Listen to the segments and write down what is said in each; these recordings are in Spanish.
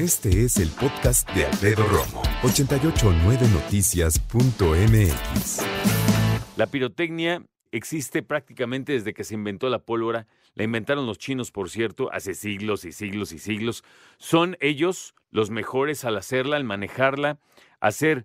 Este es el podcast de Alfredo Romo, 889noticias.mx. La pirotecnia existe prácticamente desde que se inventó la pólvora. La inventaron los chinos, por cierto, hace siglos y siglos y siglos. Son ellos los mejores al hacerla, al manejarla, hacer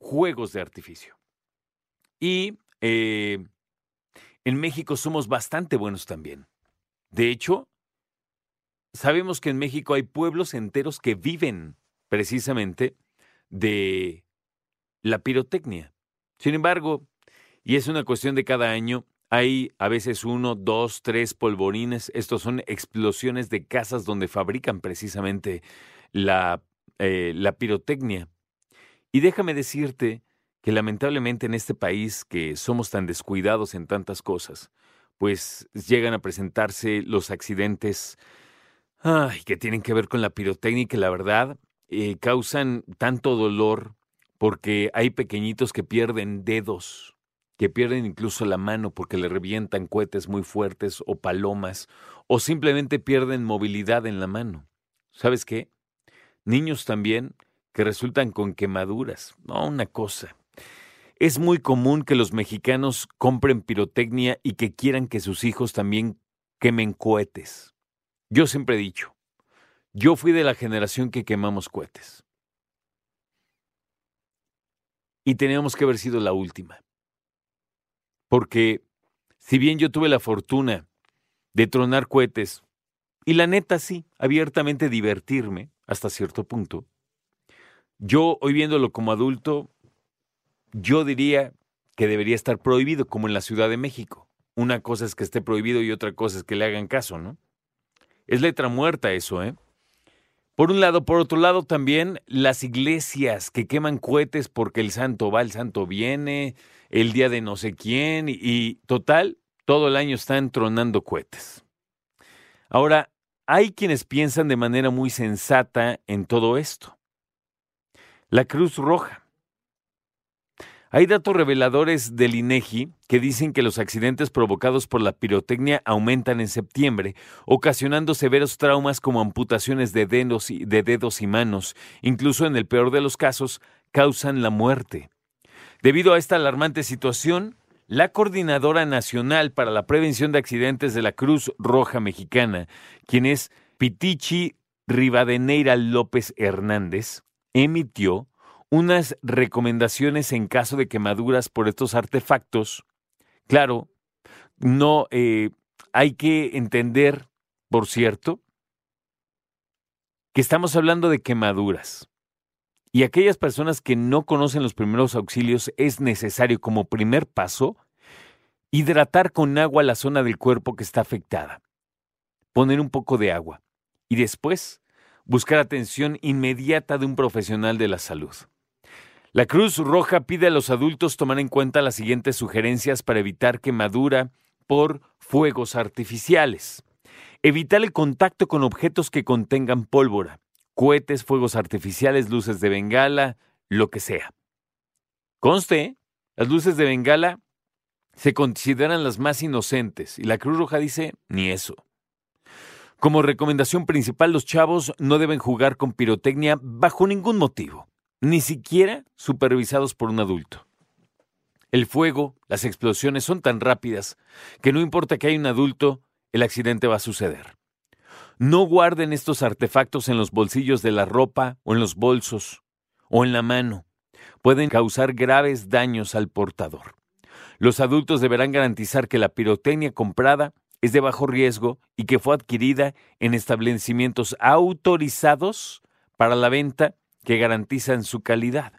juegos de artificio. Y eh, en México somos bastante buenos también. De hecho, sabemos que en México hay pueblos enteros que viven precisamente de la pirotecnia. Sin embargo, y es una cuestión de cada año, hay a veces uno, dos, tres polvorines. Estos son explosiones de casas donde fabrican precisamente la, eh, pirotecnia. Y déjame decirte que lamentablemente en este país que somos tan descuidados en tantas cosas, pues llegan a presentarse los accidentes ay, que tienen que ver con la pirotecnia y la verdad eh, causan tanto dolor porque hay pequeñitos que pierden dedos, que pierden incluso la mano porque le revientan cohetes muy fuertes o palomas, o simplemente pierden movilidad en la mano. ¿Sabes qué? Niños también que resultan con quemaduras. No, una cosa. Es muy común que los mexicanos compren pirotecnia y que quieran que sus hijos también quemen cohetes. Yo siempre he dicho, yo fui de la generación que quemamos cohetes. Y teníamos que haber sido la última. Porque si bien yo tuve la fortuna de tronar cohetes, y la neta sí, abiertamente divertirme hasta cierto punto, yo hoy viéndolo como adulto, yo diría que debería estar prohibido, como en la Ciudad de México. Una cosa es que esté prohibido y otra cosa es que le hagan caso, ¿no? Es letra muerta eso, ¿eh? Por un lado, por otro lado también las iglesias que queman cohetes porque el santo va, el santo viene, el día de no sé quién y, total, todo el año están tronando cohetes. Ahora, hay quienes piensan de manera muy sensata en todo esto. La Cruz Roja. Hay datos reveladores del INEGI que dicen que los accidentes provocados por la pirotecnia aumentan en septiembre, ocasionando severos traumas como amputaciones de dedos y, de dedos y manos. Incluso en el peor de los casos, causan la muerte. Debido a esta alarmante situación, la Coordinadora Nacional para la Prevención de Accidentes de la Cruz Roja Mexicana, quien es Pitichi Rivadeneira López Hernández, emitió unas recomendaciones en caso de quemaduras por estos artefactos. Claro, no eh, hay que entender, por cierto, que estamos hablando de quemaduras. Y aquellas personas que no conocen los primeros auxilios es necesario como primer paso hidratar con agua la zona del cuerpo que está afectada. Poner un poco de agua y después buscar atención inmediata de un profesional de la salud. La Cruz Roja pide a los adultos tomar en cuenta las siguientes sugerencias para evitar quemadura por fuegos artificiales. Evitar el contacto con objetos que contengan pólvora, cohetes, fuegos artificiales, luces de bengala, lo que sea. Conste, las luces de bengala se consideran las más inocentes y la Cruz Roja dice ni eso. Como recomendación principal, los chavos no deben jugar con pirotecnia bajo ningún motivo ni siquiera supervisados por un adulto. El fuego, las explosiones son tan rápidas que no importa que haya un adulto, el accidente va a suceder. No guarden estos artefactos en los bolsillos de la ropa o en los bolsos o en la mano. Pueden causar graves daños al portador. Los adultos deberán garantizar que la pirotecnia comprada es de bajo riesgo y que fue adquirida en establecimientos autorizados para la venta que garantizan su calidad.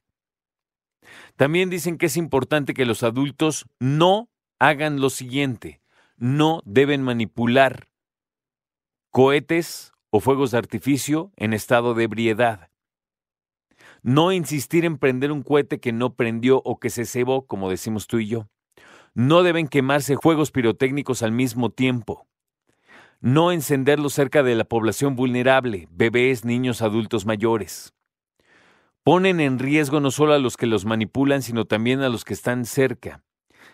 También dicen que es importante que los adultos no hagan lo siguiente, no deben manipular cohetes o fuegos de artificio en estado de ebriedad. No insistir en prender un cohete que no prendió o que se cebó, como decimos tú y yo. No deben quemarse juegos pirotécnicos al mismo tiempo. No encenderlos cerca de la población vulnerable, bebés, niños, adultos mayores ponen en riesgo no solo a los que los manipulan, sino también a los que están cerca.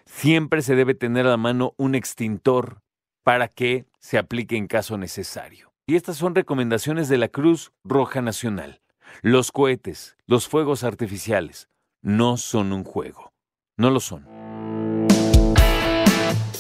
Siempre se debe tener a la mano un extintor para que se aplique en caso necesario. Y estas son recomendaciones de la Cruz Roja Nacional. Los cohetes, los fuegos artificiales, no son un juego. No lo son.